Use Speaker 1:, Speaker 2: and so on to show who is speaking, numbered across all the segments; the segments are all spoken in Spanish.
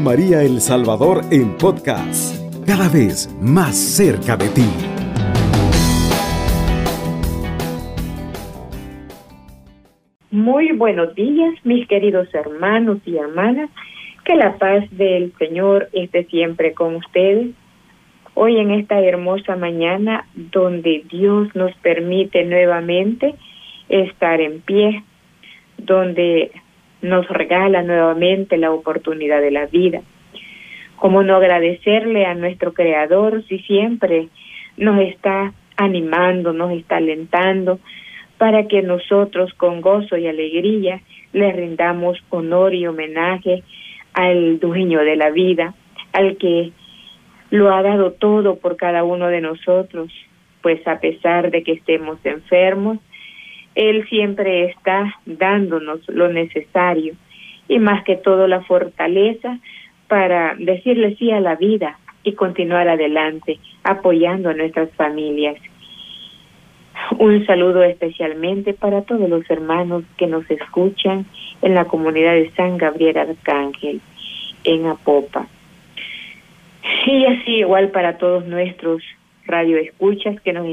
Speaker 1: María El Salvador en podcast, cada vez más cerca de ti.
Speaker 2: Muy buenos días, mis queridos hermanos y hermanas. Que la paz del Señor esté siempre con ustedes. Hoy en esta hermosa mañana donde Dios nos permite nuevamente estar en pie, donde nos regala nuevamente la oportunidad de la vida. ¿Cómo no agradecerle a nuestro Creador si siempre nos está animando, nos está alentando para que nosotros con gozo y alegría le rindamos honor y homenaje al dueño de la vida, al que lo ha dado todo por cada uno de nosotros, pues a pesar de que estemos enfermos, Él siempre está dándonos lo necesario y más que todo la fortaleza para decirle sí a la vida y continuar adelante apoyando a nuestras familias. Un saludo especialmente para todos los hermanos que nos escuchan en la comunidad de San Gabriel Arcángel, en Apopa. Y así igual para todos nuestros radioescuchas que nos,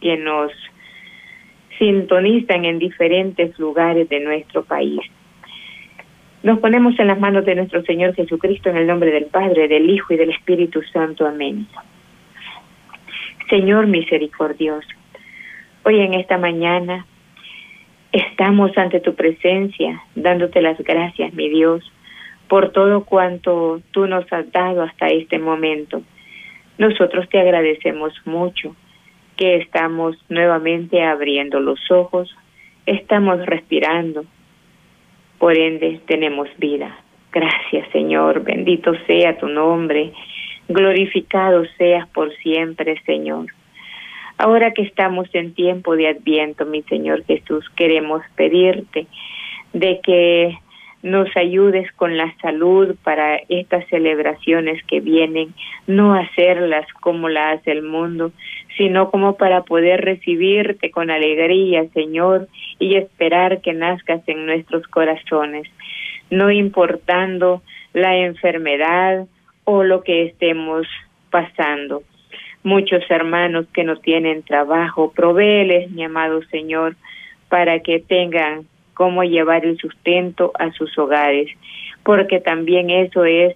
Speaker 2: que nos sintonizan en diferentes lugares de nuestro país. Nos ponemos en las manos de nuestro Señor Jesucristo en el nombre del Padre, del Hijo y del Espíritu Santo. Amén. Señor misericordioso, Hoy en esta mañana estamos ante tu presencia, dándote las gracias, mi Dios, por todo cuanto tú nos has dado hasta este momento. Nosotros te agradecemos mucho que estamos nuevamente abriendo los ojos, estamos respirando, por ende tenemos vida. Gracias Señor, bendito sea tu nombre, glorificado seas por siempre Señor. Ahora que estamos en tiempo de adviento, mi Señor Jesús, queremos pedirte de que nos ayudes con la salud para estas celebraciones que vienen, no hacerlas como la hace el mundo, sino como para poder recibirte con alegría, Señor, y esperar que nazcas en nuestros corazones, no importando la enfermedad o lo que estemos pasando muchos hermanos que no tienen trabajo. Provéeles, mi amado Señor, para que tengan cómo llevar el sustento a sus hogares, porque también eso es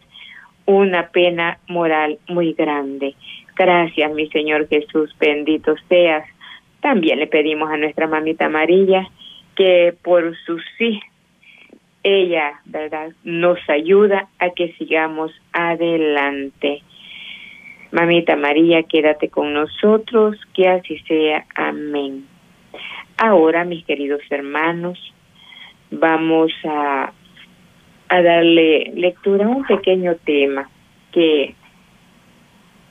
Speaker 2: una pena moral muy grande. Gracias, mi Señor Jesús, bendito seas. También le pedimos a nuestra mamita María que por su sí, ella, ¿verdad?, nos ayuda a que sigamos adelante. Mamita María, quédate con nosotros, que así sea. Amén. Ahora, mis queridos hermanos, vamos a, a darle lectura a un pequeño tema que,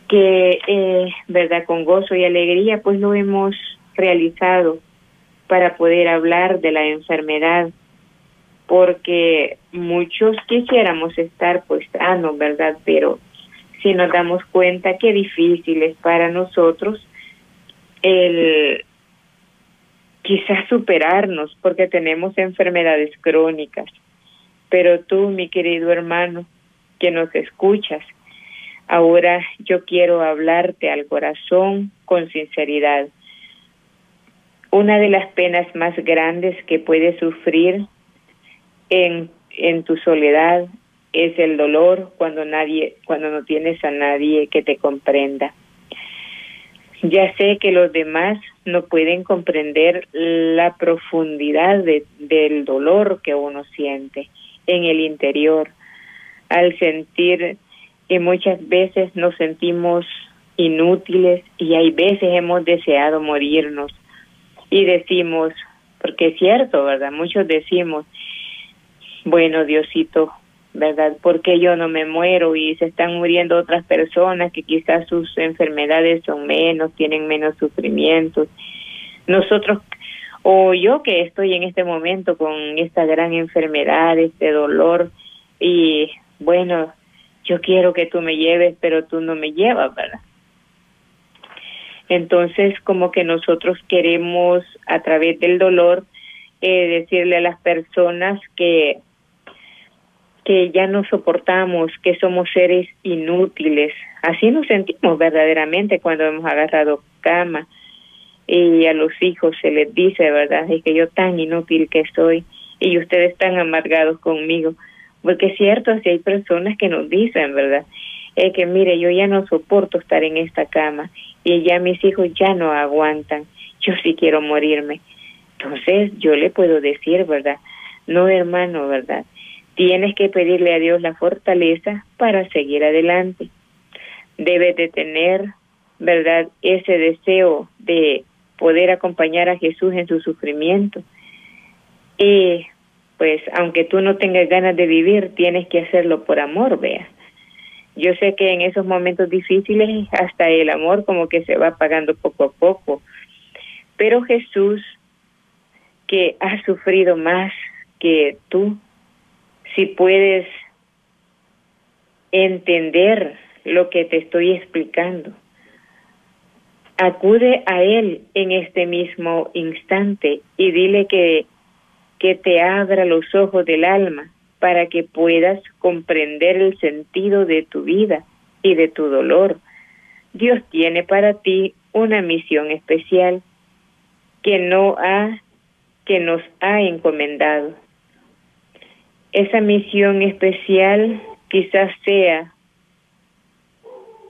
Speaker 2: que eh, verdad, con gozo y alegría, pues lo hemos realizado para poder hablar de la enfermedad, porque muchos quisiéramos estar pues sanos, ¿verdad? Pero si nos damos cuenta qué difícil es para nosotros el quizás superarnos porque tenemos enfermedades crónicas. Pero tú, mi querido hermano, que nos escuchas, ahora yo quiero hablarte al corazón con sinceridad. Una de las penas más grandes que puedes sufrir en, en tu soledad es el dolor cuando nadie, cuando no tienes a nadie que te comprenda. Ya sé que los demás no pueden comprender la profundidad de, del dolor que uno siente en el interior al sentir que muchas veces nos sentimos inútiles y hay veces hemos deseado morirnos y decimos, porque es cierto, ¿verdad? Muchos decimos, bueno, Diosito, ¿verdad? Porque yo no me muero y se están muriendo otras personas que quizás sus enfermedades son menos, tienen menos sufrimientos. Nosotros, o yo que estoy en este momento con esta gran enfermedad, este dolor, y bueno, yo quiero que tú me lleves, pero tú no me llevas, ¿verdad? Entonces, como que nosotros queremos a través del dolor eh, decirle a las personas que que ya no soportamos, que somos seres inútiles. Así nos sentimos verdaderamente cuando hemos agarrado cama y a los hijos se les dice, ¿verdad? Es que yo tan inútil que soy y ustedes están amargados conmigo. Porque es cierto, si hay personas que nos dicen, ¿verdad? Es que mire, yo ya no soporto estar en esta cama y ya mis hijos ya no aguantan. Yo sí quiero morirme. Entonces yo le puedo decir, ¿verdad? No, hermano, ¿verdad? Tienes que pedirle a Dios la fortaleza para seguir adelante. Debes de tener, ¿verdad? Ese deseo de poder acompañar a Jesús en su sufrimiento. Y pues aunque tú no tengas ganas de vivir, tienes que hacerlo por amor, vea. Yo sé que en esos momentos difíciles hasta el amor como que se va apagando poco a poco, pero Jesús, que ha sufrido más que tú, si puedes entender lo que te estoy explicando, acude a Él en este mismo instante y dile que, que te abra los ojos del alma para que puedas comprender el sentido de tu vida y de tu dolor. Dios tiene para ti una misión especial que no ha que nos ha encomendado. Esa misión especial quizás sea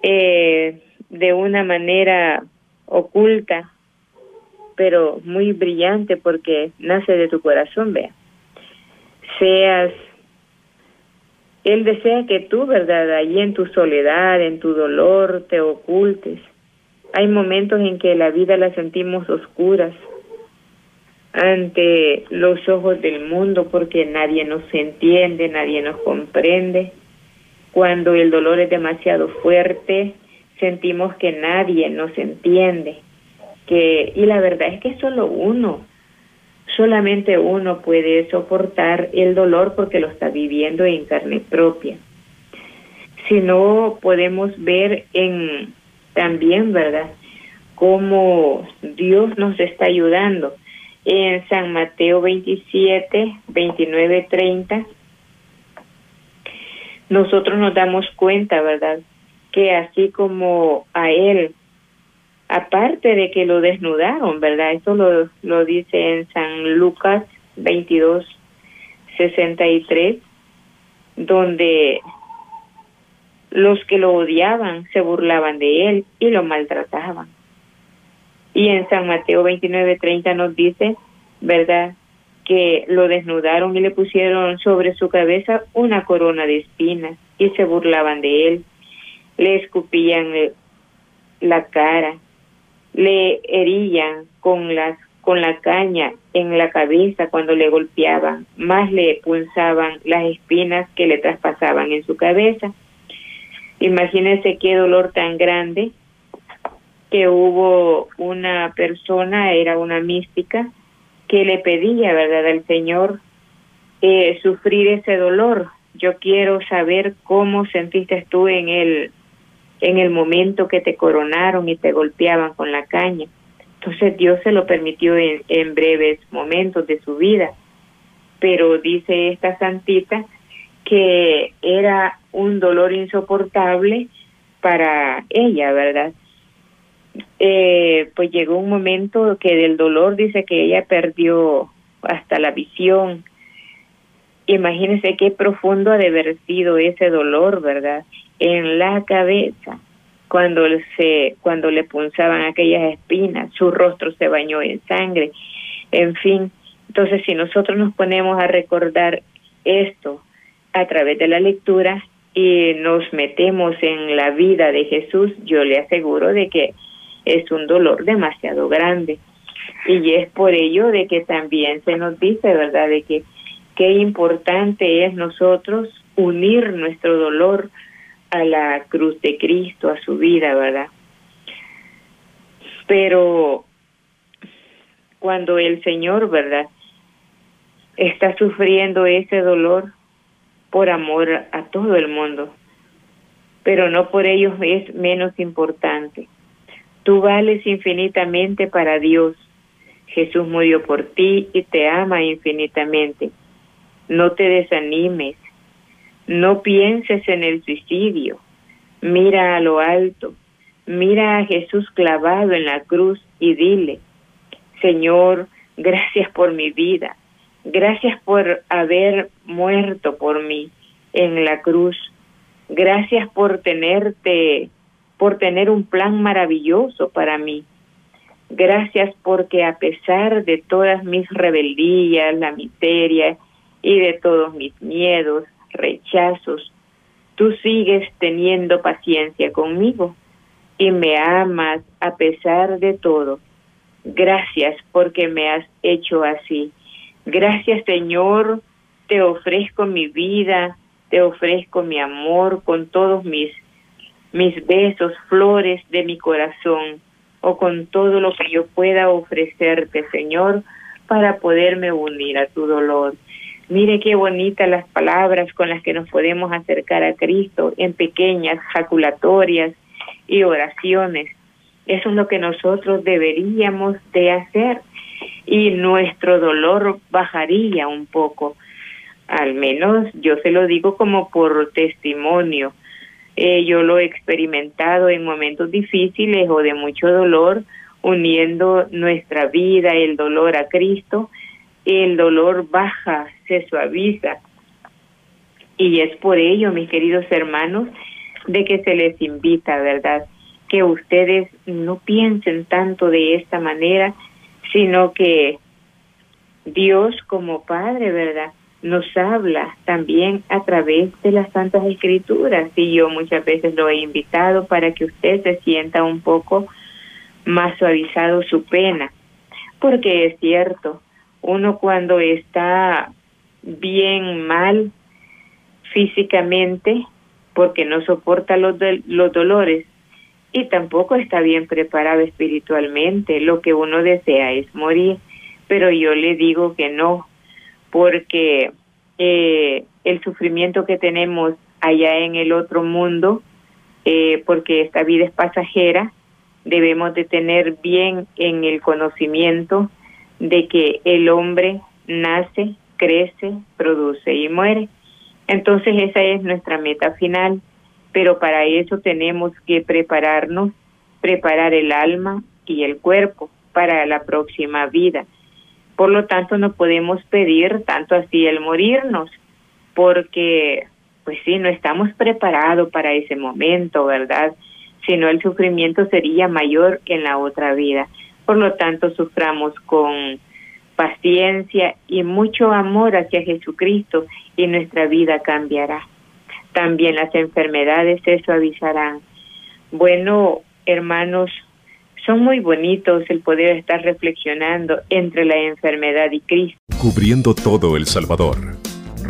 Speaker 2: eh, de una manera oculta, pero muy brillante porque nace de tu corazón, vea. Seas, Él desea que tú, ¿verdad? Allí en tu soledad, en tu dolor, te ocultes. Hay momentos en que la vida la sentimos oscuras ante los ojos del mundo porque nadie nos entiende, nadie nos comprende. Cuando el dolor es demasiado fuerte, sentimos que nadie nos entiende. Que, y la verdad es que solo uno, solamente uno puede soportar el dolor porque lo está viviendo en carne propia. Si no podemos ver en también, ¿verdad? Cómo Dios nos está ayudando. En San Mateo 27, 29, 30, nosotros nos damos cuenta, ¿verdad? que así como a él, aparte de que lo desnudaron, ¿verdad? Eso lo, lo dice en San Lucas 22, 63, donde los que lo odiaban se burlaban de él y lo maltrataban. Y en San Mateo 29, 30 nos dice, ¿verdad? Que lo desnudaron y le pusieron sobre su cabeza una corona de espinas y se burlaban de él le escupían la cara, le herían con con la caña en la cabeza cuando le golpeaban, más le punzaban las espinas que le traspasaban en su cabeza. Imagínense qué dolor tan grande que hubo una persona, era una mística, que le pedía, ¿verdad?, al Señor eh, sufrir ese dolor. Yo quiero saber cómo sentiste tú en el en el momento que te coronaron y te golpeaban con la caña. Entonces Dios se lo permitió en, breves momentos de su vida. Pero dice esta santita que era un dolor insoportable para ella, ¿verdad? Eh, pues llegó un momento que del dolor dice que ella perdió hasta la visión. Imagínese qué profundo ha de haber sido ese dolor, ¿verdad? en la cabeza cuando se cuando le punzaban aquellas espinas, su rostro se bañó en sangre, en fin. Entonces, si nosotros nos ponemos a recordar esto a través de la lectura y nos metemos en la vida de Jesús, yo le aseguro de que es un dolor demasiado grande. Y es por ello de que también se nos dice, ¿verdad?, de que qué importante es nosotros unir nuestro dolor a la cruz de Cristo, a su vida, ¿verdad? Pero cuando el Señor, ¿verdad? Está sufriendo ese dolor por amor a todo el mundo, pero no por ello es menos importante. Tú vales infinitamente para Dios. Jesús murió por ti y te ama infinitamente. No te desanimes, No pienses en el suicidio. Mira a lo alto. Mira a Jesús clavado en la cruz y dile, Señor, gracias por mi vida. Gracias por haber muerto por mí en la cruz. Gracias por tenerte, por tener un plan maravilloso para mí. Gracias porque a pesar de todas mis rebeldías, la miseria y de todos mis miedos, rechazos, tú sigues teniendo paciencia conmigo y me amas a pesar de todo. Gracias porque me has hecho así. Gracias Señor, te ofrezco mi vida, te ofrezco mi amor con todos mis mis besos, flores de mi corazón o con todo lo que yo pueda ofrecerte, Señor, para poderme unir a tu dolor. Mire qué bonitas las palabras con las que nos podemos acercar a Cristo en pequeñas jaculatorias y oraciones. Eso es lo que nosotros deberíamos de hacer y nuestro dolor bajaría un poco. Al menos yo se lo digo como por testimonio. Eh, yo lo he experimentado en momentos difíciles o de mucho dolor, uniendo nuestra vida, el dolor a Cristo. El dolor baja, se suaviza. Y es por ello, mis queridos hermanos, de que se les invita, ¿verdad? Que ustedes no piensen tanto de esta manera, sino que Dios como Padre, ¿verdad? Nos habla también a través de las Santas Escrituras y yo muchas veces lo he invitado para que usted se sienta un poco más suavizado su pena, porque es cierto, uno cuando está bien mal físicamente, porque no soporta los, los dolores, y tampoco está bien preparado espiritualmente. Lo que uno desea es morir, pero yo le digo que no, porque eh, el sufrimiento que tenemos allá en el otro mundo, eh, porque esta vida es pasajera, debemos de tener bien en el conocimiento de que el hombre nace, crece, produce y muere. Entonces esa es nuestra meta final pero para eso tenemos que prepararnos, preparar el alma y el cuerpo para la próxima vida. Por lo tanto, no podemos pedir tanto así el morirnos, porque, pues sí, no estamos preparados para ese momento, ¿verdad? Si no, el sufrimiento sería mayor en la otra vida. Por lo tanto, suframos con paciencia y mucho amor hacia Jesucristo y nuestra vida cambiará también las enfermedades se suavizarán. Bueno, hermanos, son muy bonitos el poder estar reflexionando entre la enfermedad y Cristo.
Speaker 1: Cubriendo todo El Salvador.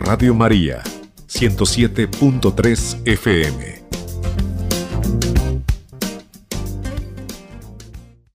Speaker 1: Radio María, 107.3 FM.